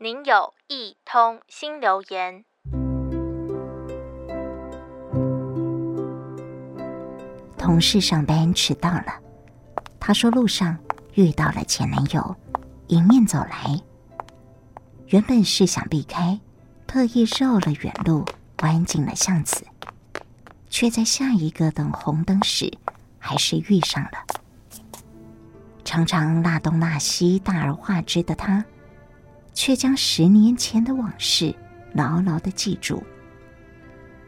您有一通新留言。同事上班迟到了，他说路上遇到了前男友，迎面走来。原本是想避开，特意绕了远路，弯进了巷子，却在下一个等红灯时，还是遇上了。常常拉东拉西、大而化之的他。却将十年前的往事牢牢的记住。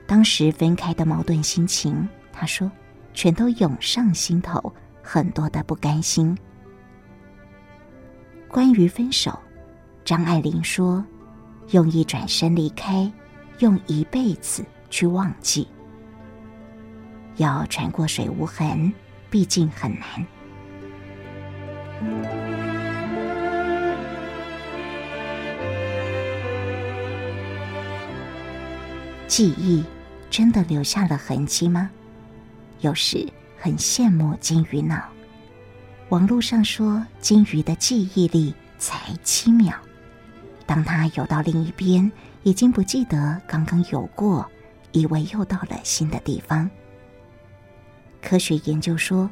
当时分开的矛盾心情，他说，全都涌上心头，很多的不甘心。关于分手，张爱玲说：“用一转身离开，用一辈子去忘记。要穿过水无痕，毕竟很难。”记忆真的留下了痕迹吗？有时很羡慕金鱼脑。网络上说，金鱼的记忆力才七秒，当它游到另一边，已经不记得刚刚游过，以为又到了新的地方。科学研究说，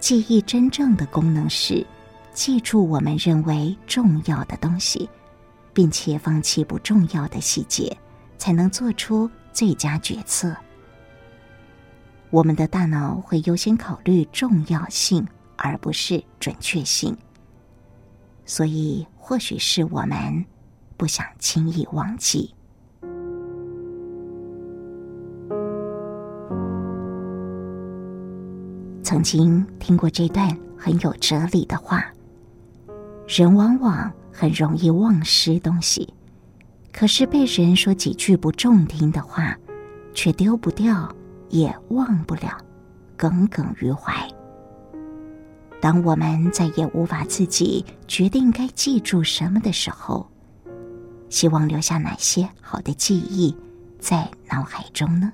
记忆真正的功能是记住我们认为重要的东西，并且放弃不重要的细节。才能做出最佳决策。我们的大脑会优先考虑重要性，而不是准确性。所以，或许是我们不想轻易忘记。曾经听过这段很有哲理的话：人往往很容易忘失东西。可是被人说几句不中听的话，却丢不掉，也忘不了，耿耿于怀。当我们再也无法自己决定该记住什么的时候，希望留下哪些好的记忆在脑海中呢？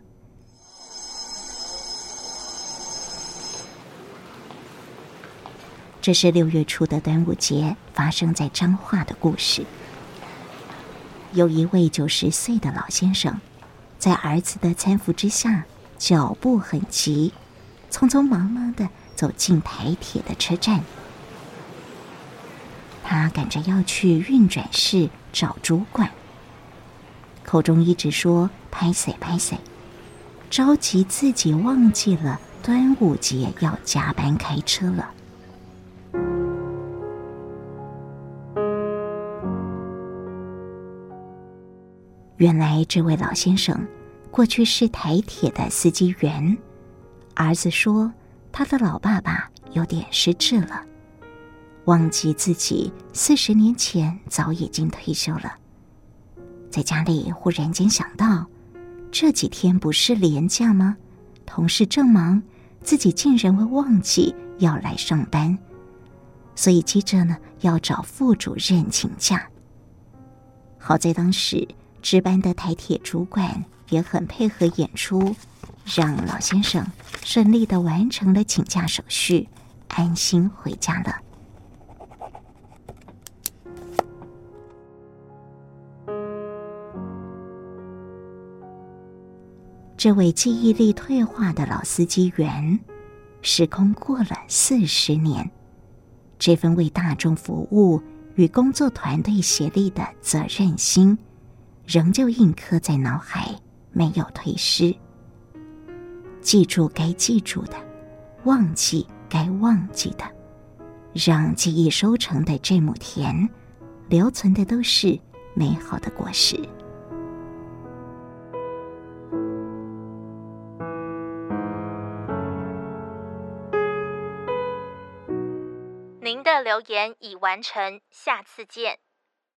这是六月初的端午节发生在彰化的故事。有一位九十岁的老先生，在儿子的搀扶之下，脚步很急，匆匆忙忙的走进台铁的车站。他赶着要去运转室找主管，口中一直说“拍谢拍谢”，着急自己忘记了端午节要加班开车了。原来这位老先生过去是台铁的司机员，儿子说他的老爸爸有点失智了，忘记自己四十年前早已经退休了。在家里忽然间想到，这几天不是年假吗？同事正忙，自己竟然会忘记要来上班，所以急着呢要找副主任请假。好在当时。值班的台铁主管也很配合演出，让老先生顺利的完成了请假手续，安心回家了。这位记忆力退化的老司机员，时空过了四十年，这份为大众服务与工作团队协力的责任心。仍旧印刻在脑海，没有退失。记住该记住的，忘记该忘记的，让记忆收成的这亩田，留存的都是美好的果实。您的留言已完成，下次见。